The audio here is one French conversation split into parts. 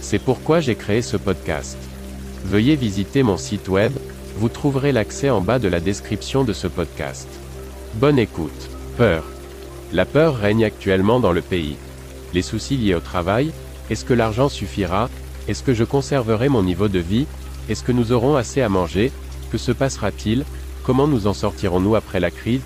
C'est pourquoi j'ai créé ce podcast. Veuillez visiter mon site web, vous trouverez l'accès en bas de la description de ce podcast. Bonne écoute. Peur. La peur règne actuellement dans le pays. Les soucis liés au travail, est-ce que l'argent suffira Est-ce que je conserverai mon niveau de vie Est-ce que nous aurons assez à manger Que se passera-t-il Comment nous en sortirons-nous après la crise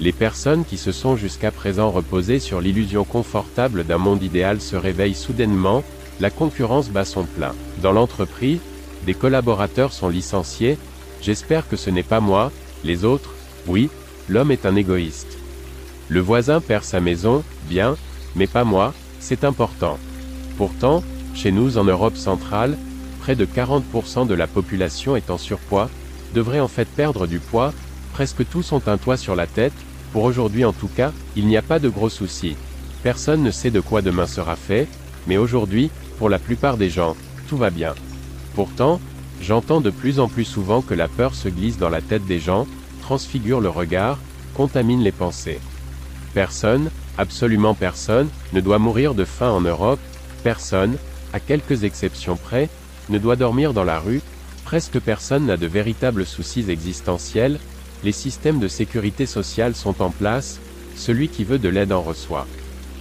les personnes qui se sont jusqu'à présent reposées sur l'illusion confortable d'un monde idéal se réveillent soudainement, la concurrence bat son plein. Dans l'entreprise, des collaborateurs sont licenciés, j'espère que ce n'est pas moi, les autres, oui, l'homme est un égoïste. Le voisin perd sa maison, bien, mais pas moi, c'est important. Pourtant, chez nous en Europe centrale, près de 40% de la population est en surpoids, devrait en fait perdre du poids, presque tous ont un toit sur la tête, pour aujourd'hui en tout cas, il n'y a pas de gros soucis. Personne ne sait de quoi demain sera fait, mais aujourd'hui, pour la plupart des gens, tout va bien. Pourtant, j'entends de plus en plus souvent que la peur se glisse dans la tête des gens, transfigure le regard, contamine les pensées. Personne, absolument personne, ne doit mourir de faim en Europe, personne, à quelques exceptions près, ne doit dormir dans la rue, presque personne n'a de véritables soucis existentiels, les systèmes de sécurité sociale sont en place, celui qui veut de l'aide en reçoit.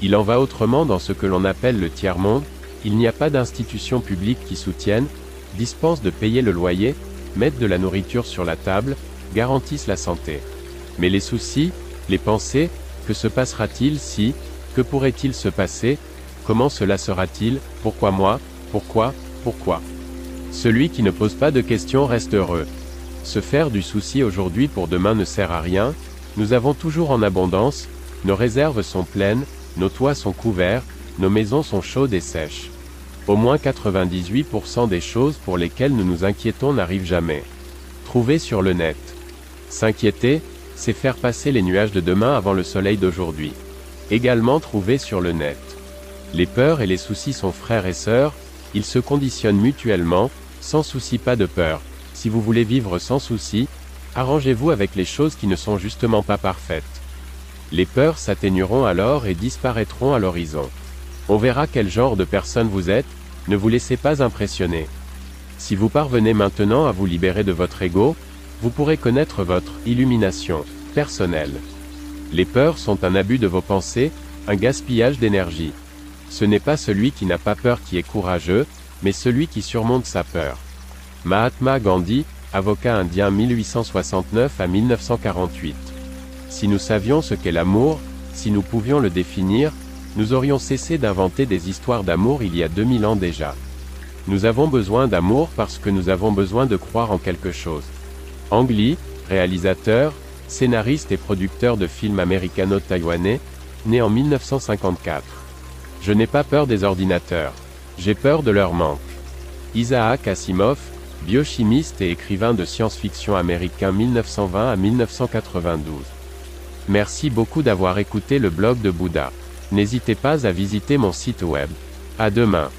Il en va autrement dans ce que l'on appelle le tiers-monde, il n'y a pas d'institutions publiques qui soutiennent, dispensent de payer le loyer, mettent de la nourriture sur la table, garantissent la santé. Mais les soucis, les pensées, que se passera-t-il si, que pourrait-il se passer, comment cela sera-t-il, pourquoi moi, pourquoi, pourquoi? Celui qui ne pose pas de questions reste heureux. Se faire du souci aujourd'hui pour demain ne sert à rien, nous avons toujours en abondance, nos réserves sont pleines, nos toits sont couverts, nos maisons sont chaudes et sèches. Au moins 98% des choses pour lesquelles nous nous inquiétons n'arrivent jamais. Trouver sur le net. S'inquiéter, c'est faire passer les nuages de demain avant le soleil d'aujourd'hui. Également trouver sur le net. Les peurs et les soucis sont frères et sœurs, ils se conditionnent mutuellement, sans souci pas de peur. Si vous voulez vivre sans souci, arrangez-vous avec les choses qui ne sont justement pas parfaites. Les peurs s'atténueront alors et disparaîtront à l'horizon. On verra quel genre de personne vous êtes, ne vous laissez pas impressionner. Si vous parvenez maintenant à vous libérer de votre ego, vous pourrez connaître votre illumination personnelle. Les peurs sont un abus de vos pensées, un gaspillage d'énergie. Ce n'est pas celui qui n'a pas peur qui est courageux, mais celui qui surmonte sa peur. Mahatma Gandhi, avocat indien 1869 à 1948. Si nous savions ce qu'est l'amour, si nous pouvions le définir, nous aurions cessé d'inventer des histoires d'amour il y a 2000 ans déjà. Nous avons besoin d'amour parce que nous avons besoin de croire en quelque chose. Ang Lee, réalisateur, scénariste et producteur de films américano-taïwanais, né en 1954. Je n'ai pas peur des ordinateurs. J'ai peur de leur manque. Isaac Asimov, biochimiste et écrivain de science-fiction américain 1920 à 1992. Merci beaucoup d'avoir écouté le blog de Bouddha. N'hésitez pas à visiter mon site web. À demain.